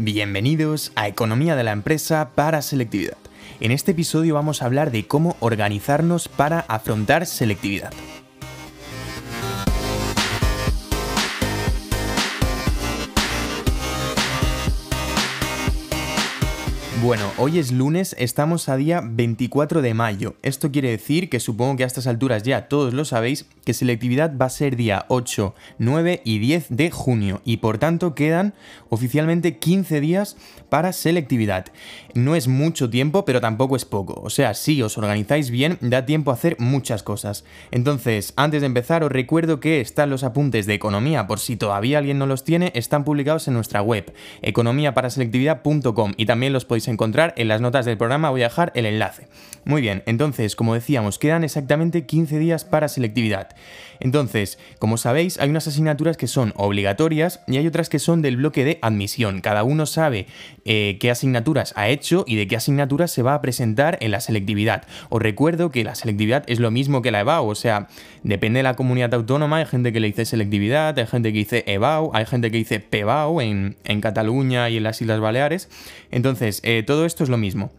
Bienvenidos a Economía de la Empresa para Selectividad. En este episodio vamos a hablar de cómo organizarnos para afrontar selectividad. Bueno, hoy es lunes, estamos a día 24 de mayo. Esto quiere decir que supongo que a estas alturas ya todos lo sabéis, que selectividad va a ser día 8, 9 y 10 de junio y por tanto quedan oficialmente 15 días para selectividad. No es mucho tiempo, pero tampoco es poco. O sea, si os organizáis bien, da tiempo a hacer muchas cosas. Entonces, antes de empezar, os recuerdo que están los apuntes de economía, por si todavía alguien no los tiene, están publicados en nuestra web, economiaparaselectividad.com y también los podéis encontrar en las notas del programa, voy a dejar el enlace. Muy bien, entonces, como decíamos, quedan exactamente 15 días para selectividad. Entonces, como sabéis, hay unas asignaturas que son obligatorias y hay otras que son del bloque de admisión. Cada uno sabe eh, qué asignaturas ha hecho y de qué asignaturas se va a presentar en la selectividad. Os recuerdo que la selectividad es lo mismo que la EBAU, o sea, depende de la comunidad autónoma, hay gente que le dice selectividad, hay gente que dice EBAU, hay gente que dice PEBAU en, en Cataluña y en las Islas Baleares. Entonces, eh, todo esto es lo mismo.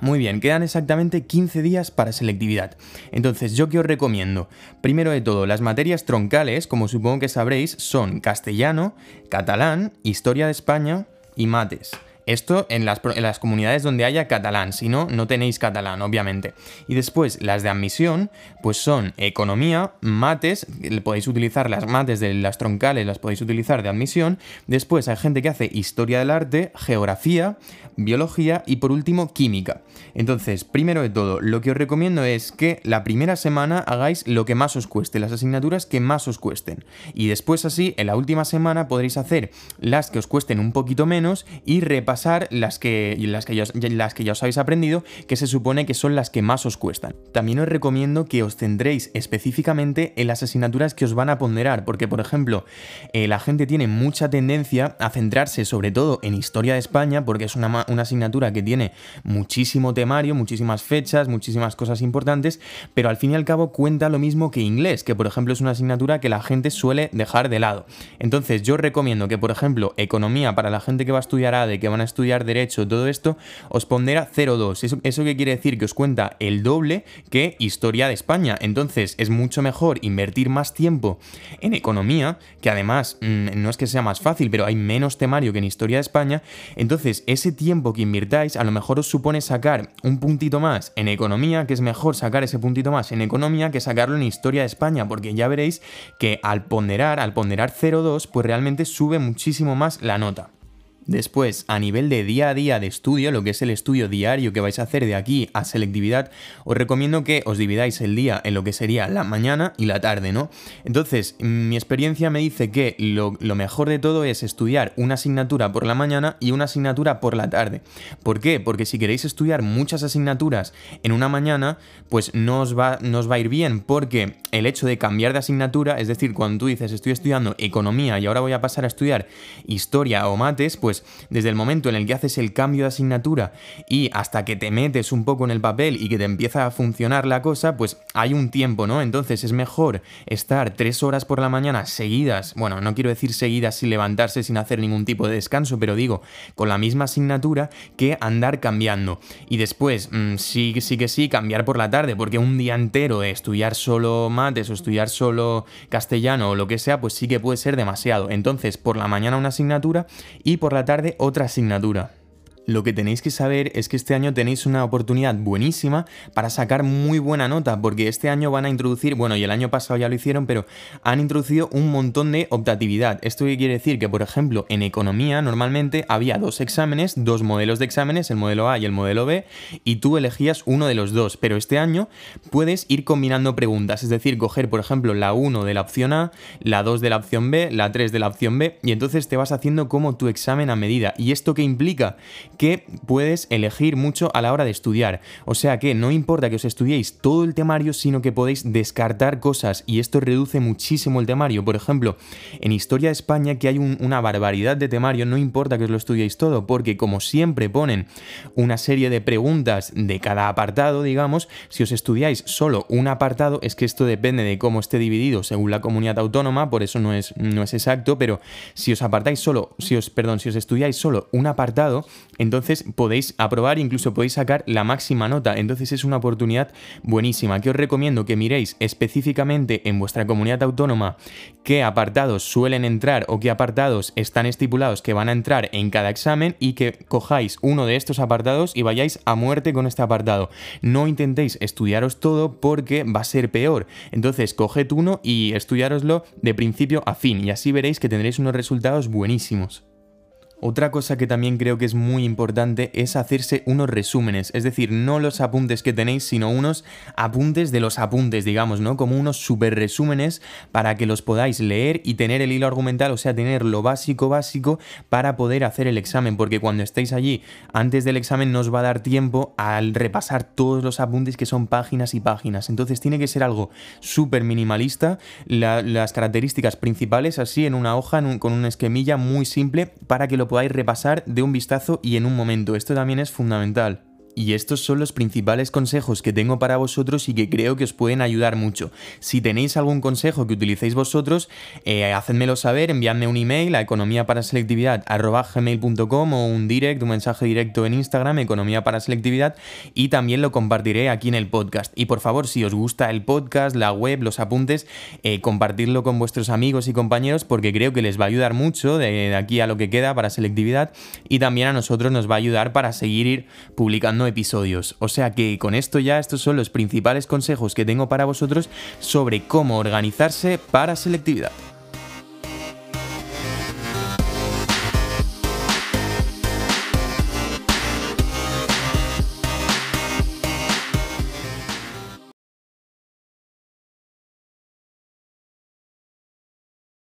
Muy bien, quedan exactamente 15 días para selectividad. Entonces, ¿yo qué os recomiendo? Primero de todo, las materias troncales, como supongo que sabréis, son castellano, catalán, historia de España y mates. Esto en las, comunidades donde haya catalán, si no, no tenéis catalán, obviamente. Y después, las de admisión, pues son economía, mates, podéis utilizar las mates de las troncales, las podéis utilizar de admisión. Después hay gente que hace historia del arte, geografía, biología y por último química. Entonces, primero de todo, lo que os recomiendo es que la primera semana hagáis lo que más os cueste, las asignaturas que más os cuesten. Y después así, en la última semana podréis hacer las que os cuesten un poquito menos y repasar las que, las, que ya, os habéis aprendido, que se supone que son las que más os cuestan. También os recomiendo que os centréis específicamente en las asignaturas que os van a ponderar, porque por ejemplo, eh, la gente tiene mucha tendencia a centrarse sobre todo en historia de España, porque es una, asignatura que tiene muchísimo temario, muchísimas fechas, muchísimas cosas importantes, pero al fin y al cabo cuenta lo mismo que inglés, que por ejemplo es una asignatura que la gente suele dejar de lado. Entonces yo recomiendo que por ejemplo economía para la gente que va a estudiar ADE, que van a estudiar derecho, todo esto, os pondrá 0,2. ¿Eso, ¿Eso qué quiere decir? Que os cuenta el doble que historia de España. Entonces es mucho mejor invertir más tiempo en economía, que además mm, no es que sea más fácil, pero hay menos temario que en historia de España. Entonces ese tiempo que invirtáis a lo mejor os supone sacar un puntito más en economía, que es mejor sacar ese puntito más en economía que sacarlo en historia de España, porque ya veréis que al ponderar, al ponderar 0,2, pues realmente sube muchísimo más la nota. Después, a nivel de día a día de estudio, lo que es el estudio diario que vais a hacer de aquí a selectividad, os recomiendo que os dividáis el día en lo que sería la mañana y la tarde, ¿no? Entonces, mi experiencia me dice que lo, mejor de todo es estudiar una asignatura por la mañana y una asignatura por la tarde. ¿Por qué? Porque si queréis estudiar muchas asignaturas en una mañana, pues no os va, no os va a ir bien, porque el hecho de cambiar de asignatura, es decir, cuando tú dices estoy estudiando economía y ahora voy a pasar a estudiar historia o mates, pues pues desde el momento en el que haces el cambio de asignatura y hasta que te metes un poco en el papel y que te empieza a funcionar la cosa, pues hay un tiempo, ¿no? Entonces es mejor estar tres horas por la mañana seguidas, bueno, no quiero decir seguidas sin levantarse, sin hacer ningún tipo de descanso, pero digo, con la misma asignatura que andar cambiando. Y después, mm, sí, sí que sí, cambiar por la tarde, porque un día entero de estudiar solo mates o estudiar solo castellano o lo que sea, pues sí que puede ser demasiado. Entonces, por la mañana una asignatura y por la tarde otra asignatura. Lo que tenéis que saber es que este año tenéis una oportunidad buenísima para sacar muy buena nota, porque este año van a introducir, bueno, y el año pasado ya lo hicieron, pero han introducido un montón de optatividad. ¿Esto quiere decir? Que, por ejemplo, en economía normalmente había dos exámenes, dos modelos de exámenes, el modelo A y el modelo B, y tú elegías uno de los dos, pero este año puedes ir combinando preguntas, es decir, coger, por ejemplo, la 1 de la opción A, la 2 de la opción B, la 3 de la opción B, y entonces te vas haciendo como tu examen a medida. ¿Y esto qué implica? Que puedes elegir mucho a la hora de estudiar. O sea que no importa que os estudiéis todo el temario, sino que podéis descartar cosas y esto reduce muchísimo el temario. Por ejemplo, en Historia de España que hay una barbaridad de temario, no importa que os lo estudiéis todo, porque como siempre ponen una serie de preguntas de cada apartado, digamos, si os estudiáis solo un apartado, es que esto depende de cómo esté dividido según la comunidad autónoma, por eso no es, no es exacto, pero si os apartáis solo, si os, perdón, si os estudiáis solo un apartado, entonces podéis aprobar, incluso podéis sacar la máxima nota. Entonces es una oportunidad buenísima que os recomiendo que miréis específicamente en vuestra comunidad autónoma qué apartados suelen entrar o qué apartados están estipulados que van a entrar en cada examen y que cojáis uno de estos apartados y vayáis a muerte con este apartado. No intentéis estudiaros todo porque va a ser peor. Entonces coged uno y estudiároslo de principio a fin y así veréis que tendréis unos resultados buenísimos. Otra cosa que también creo que es muy importante es hacerse unos resúmenes, es decir, no los apuntes que tenéis, sino unos apuntes de los apuntes, digamos, ¿no? Como unos super resúmenes para que los podáis leer y tener el hilo argumental, o sea, tener lo básico básico para poder hacer el examen, porque cuando estéis allí antes del examen no os va a dar tiempo al repasar todos los apuntes que son páginas y páginas. Entonces tiene que ser algo súper minimalista, las características principales así en una hoja con una esquemilla muy simple para que lo podáis repasar de un vistazo y en un momento. Esto también es fundamental. Y estos son los principales consejos que tengo para vosotros y que creo que os pueden ayudar mucho. Si tenéis algún consejo que utilicéis vosotros, eh, hacedmelo saber, enviadme un email a economiaparaselectividad.gmail.com o un direct, un mensaje directo en Instagram, Economía para Selectividad, y también lo compartiré aquí en el podcast. Y por favor, si os gusta el podcast, la web, los apuntes, eh, compartirlo con vuestros amigos y compañeros porque creo que les va a ayudar mucho de aquí a lo que queda para selectividad y también a nosotros nos va a ayudar para seguir episodios. O sea que con esto ya estos son los principales consejos que tengo para vosotros sobre cómo organizarse para selectividad.